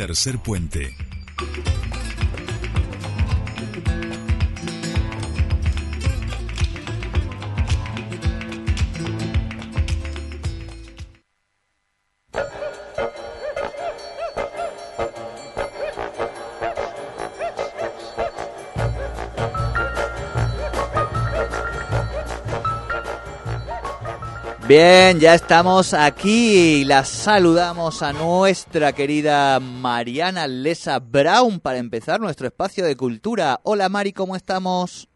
Tercer puente. Bien, ya estamos aquí y la saludamos a nuestra querida Mariana Lesa Brown para empezar nuestro espacio de cultura. Hola Mari, ¿cómo estamos?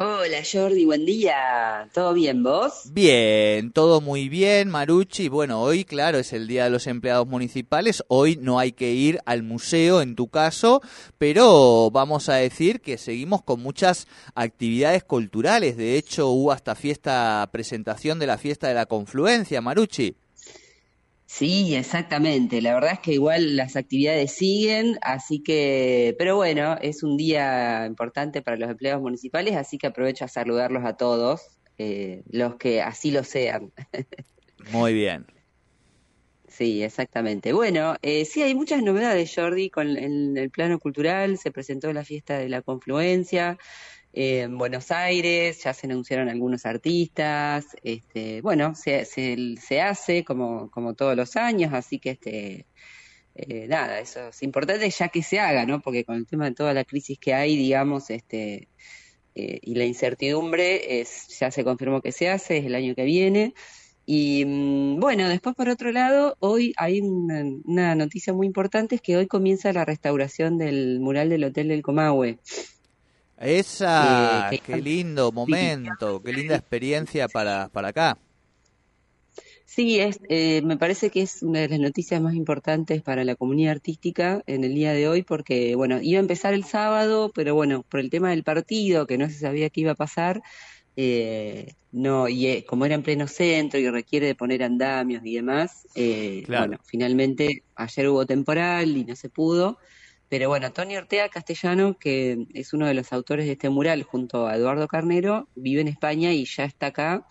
Hola Jordi, buen día. ¿Todo bien vos? Bien, todo muy bien, Maruchi. Bueno, hoy, claro, es el Día de los Empleados Municipales. Hoy no hay que ir al museo, en tu caso, pero vamos a decir que seguimos con muchas actividades culturales. De hecho, hubo hasta fiesta, presentación de la fiesta de la confluencia, Maruchi. Sí, exactamente. La verdad es que igual las actividades siguen, así que, pero bueno, es un día importante para los empleados municipales, así que aprovecho a saludarlos a todos, eh, los que así lo sean. Muy bien. Sí, exactamente. Bueno, eh, sí, hay muchas novedades, Jordi, con en el plano cultural. Se presentó la fiesta de la confluencia, en Buenos Aires, ya se anunciaron algunos artistas, este, bueno, se, hace como, como todos los años, así que este, eh, nada, eso es importante ya que se haga, ¿no? Porque con el tema de toda la crisis que hay, digamos, este, eh, y la incertidumbre, es, ya se confirmó que se hace, es el año que viene. Y mm, bueno, después por otro lado, hoy hay una, una noticia muy importante, es que hoy comienza la restauración del mural del Hotel del Comahue. Esa, eh, qué lindo momento, qué linda experiencia para, para acá. Sí, es, eh, me parece que es una de las noticias más importantes para la comunidad artística en el día de hoy, porque, bueno, iba a empezar el sábado, pero bueno, por el tema del partido, que no se sabía qué iba a pasar, eh, no, y como era en pleno centro y requiere de poner andamios y demás, bueno, finalmente ayer hubo temporal y no se pudo. Pero bueno, Tony Ortega Castellano, que es uno de los autores de este mural junto a Eduardo Carnero, vive en España y ya está acá.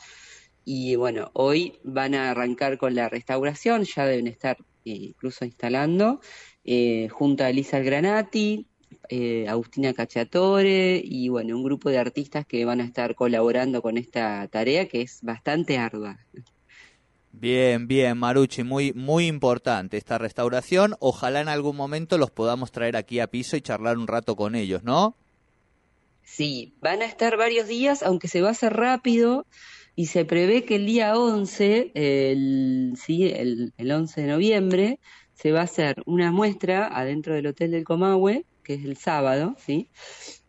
Y bueno, hoy van a arrancar con la restauración, ya deben estar eh, incluso instalando, eh, junto a Elisa Granati, eh, Agustina Cacciatore y bueno, un grupo de artistas que van a estar colaborando con esta tarea que es bastante ardua. Bien, bien, Maruchi, muy, muy importante esta restauración. Ojalá en algún momento los podamos traer aquí a piso y charlar un rato con ellos, ¿no? Sí, van a estar varios días, aunque se va a hacer rápido y se prevé que el día 11, el, sí, el, el 11 de noviembre, se va a hacer una muestra adentro del Hotel del Comahue, que es el sábado, ¿sí?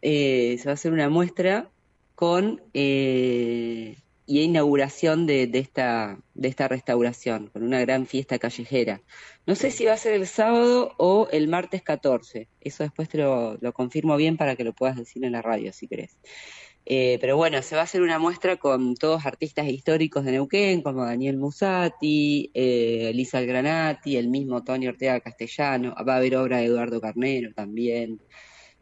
Eh, se va a hacer una muestra con eh, y inauguración de, esta, de esta restauración, con una gran fiesta callejera. No sé si va a ser el sábado o el martes 14, eso después te lo, confirmo bien para que lo puedas decir en la radio si querés. Eh, pero bueno, se va a hacer una muestra con todos artistas históricos de Neuquén, como Daniel Musati, eh, Elisa Granati, el mismo Tony Ortega Castellano, va a haber obra de Eduardo Carnero también,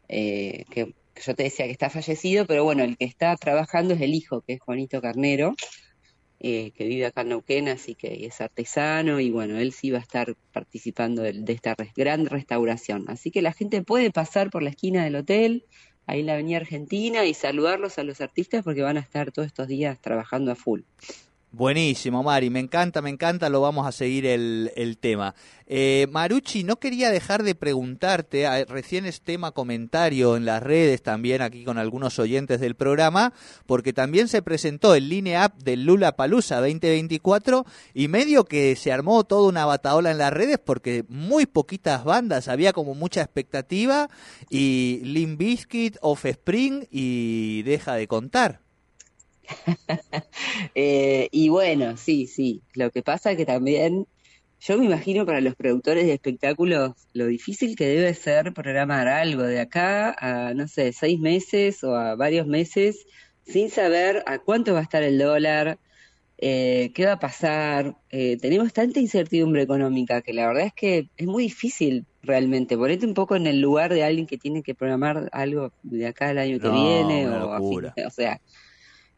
eh, que yo te decía que está fallecido, pero bueno, el que está trabajando es el hijo, que es Juanito Carnero, eh, que vive acá en Neuquén, así que es artesano y bueno, él sí va a estar participando de, esta gran restauración. Así que la gente puede pasar por la esquina del hotel, ahí en la Avenida Argentina, y saludarlos a los artistas porque van a estar todos estos días trabajando a full. Buenísimo, Mari, me encanta, me encanta, lo vamos a seguir el, el tema. Eh, Maruchi, no quería dejar de preguntarte, ah, recién es tema comentario en las redes también aquí con algunos oyentes del programa, porque también se presentó el Line Up del Lula Palusa 2024 y medio que se armó toda una bataola en las redes porque muy poquitas bandas, había como mucha expectativa y Limp Bizkit, Offspring y deja de contar. Eh, y bueno, sí, sí. Lo que pasa que también, yo me imagino para los productores de espectáculos lo difícil que debe ser programar algo de acá a, no sé, seis meses o a varios meses sin saber a cuánto va a estar el dólar, eh, qué va a pasar. Eh, tenemos tanta incertidumbre económica que la verdad es que es muy difícil realmente. Ponete un poco en el lugar de alguien que tiene que programar algo de acá al año que viene o, a o sea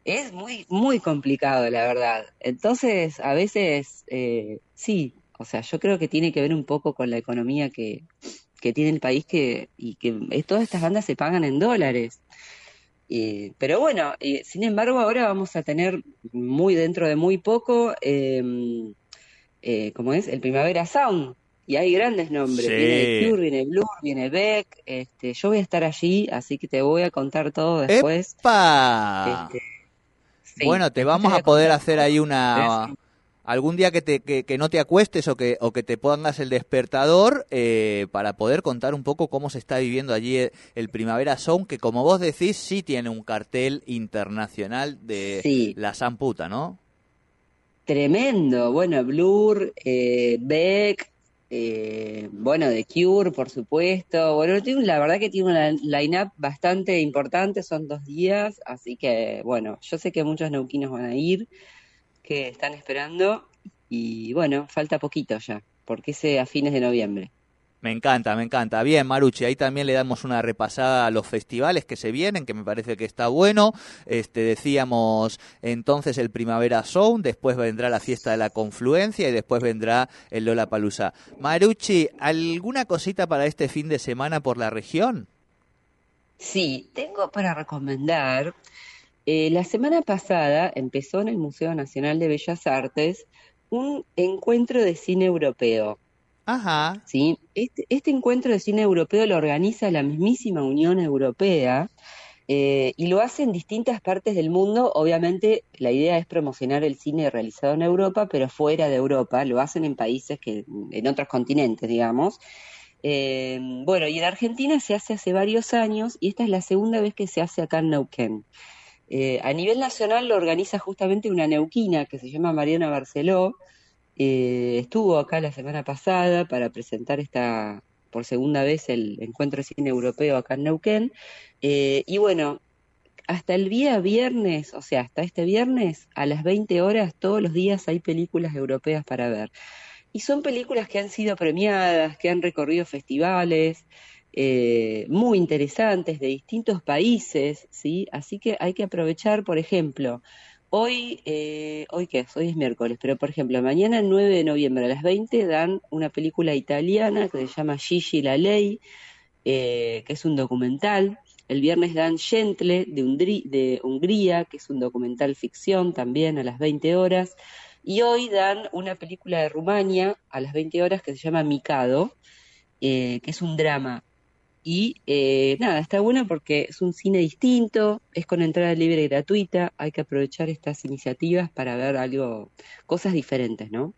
es muy, muy complicado, la verdad. Entonces, a veces, eh, sí, O sea, yo creo que tiene que ver un poco con la economía que, que tiene el país que, y que todas estas bandas se pagan en dólares. pero bueno, sin embargo, ahora vamos a tener muy dentro de muy poco, em, eh, como es, el Primavera Sound. Y hay grandes nombres. Viene Cure, viene Blur, viene Beck. Este, yo voy a estar allí, así que te voy a contar todo después. Este, bueno, te vamos a poder hacer ahí una algún día que, te, que, no te acuestes o que, o que te pongas el despertador eh, para poder contar un poco cómo se está viviendo allí el, Primavera Sound, que como vos decís, sí tiene un cartel internacional de la Samputa, ¿no? Tremendo. Bueno, Blur, eh, Beck, eh, bueno, The Cure, por supuesto. Bueno, la verdad que tiene una line-up bastante importante, son dos días, así que, bueno, yo sé que muchos neuquinos van a ir que están esperando y bueno, falta poquito ya, porque es a fines de noviembre. Me encanta, me encanta. Bien, Maruchi, ahí también le damos una repasada a los festivales que se vienen, que me parece que está bueno. Este decíamos entonces el Primavera Sound, después vendrá la fiesta de la confluencia y después vendrá el Lola Palusa. Maruchi, ¿alguna cosita para este fin de semana por la región? Sí, tengo para recomendar eh, la semana pasada empezó en el Museo Nacional de Bellas Artes un encuentro de cine europeo. Ajá. ¿sí? Este, este encuentro de cine europeo lo organiza la mismísima Unión Europea eh, y lo hace en distintas partes del mundo. Obviamente la idea es promocionar el cine realizado en Europa, pero fuera de Europa. Lo hacen en países que, en otros continentes, digamos. Eh, bueno, y en Argentina se hace hace varios años y esta es la segunda vez que se hace acá en Neuquén. Eh, a nivel nacional lo organiza justamente una neuquina que se llama Mariana Barceló. Eh, estuvo acá la semana pasada para presentar esta por segunda vez el encuentro de cine europeo acá en Neuquén. Eh, y bueno, hasta el día viernes, o sea, hasta este viernes, a las 20 horas, todos los días hay películas europeas para ver. Y son películas que han sido premiadas, que han recorrido festivales, eh, muy interesantes de distintos países, ¿sí? Así que hay que aprovechar, por ejemplo, hoy, eh, ¿hoy qué es? Hoy es miércoles, pero por ejemplo, mañana 9 de noviembre a las 20 dan una película italiana que se llama Gigi la Ley, eh, que es un documental. El viernes dan Gentle de, de Hungría, que es un documental ficción también a las 20 horas. Y hoy dan una película de Rumania a las 20 horas que se llama Mikado, que es un drama y eh, nada, está bueno porque es un cine distinto, es con entrada libre y gratuita, hay que aprovechar estas iniciativas para ver algo, cosas diferentes, ¿no?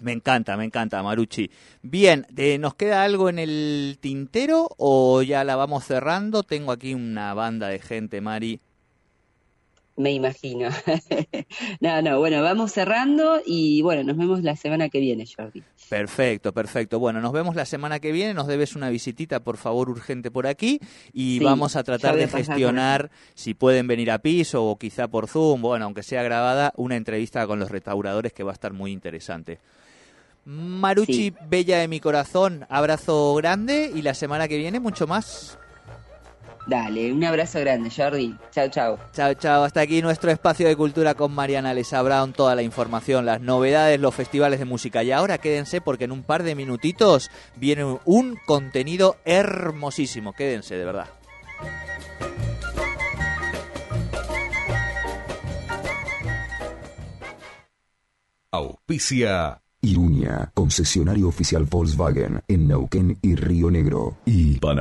Me encanta, me encanta, Maruchi. Bien, eh, ¿nos queda algo en el tintero o ya la vamos cerrando? Tengo aquí una banda de gente, Mari, me imagino. no, no, bueno, vamos cerrando y bueno, nos vemos la semana que viene, Jordi. Perfecto, perfecto. Bueno, nos vemos la semana que viene. Nos debes una visitita, por favor, urgente por aquí. Y vamos a tratar de gestionar, si pueden venir a piso o quizá por Zoom, bueno, aunque sea grabada, una entrevista con los restauradores que va a estar muy interesante. Maruchi, bella de mi corazón, abrazo grande y la semana que viene mucho más. Dale, un abrazo grande, Jordi. Chao, chao. Chao, chao. Hasta aquí nuestro espacio de cultura con Mariana Lesa Brown. Toda la información, las novedades, los festivales de música. Y ahora quédense porque en un par de minutitos viene un contenido hermosísimo. Quédense, de verdad. Auspicia Iruña, concesionario oficial Volkswagen en Neuquén y Río Negro. Y Pan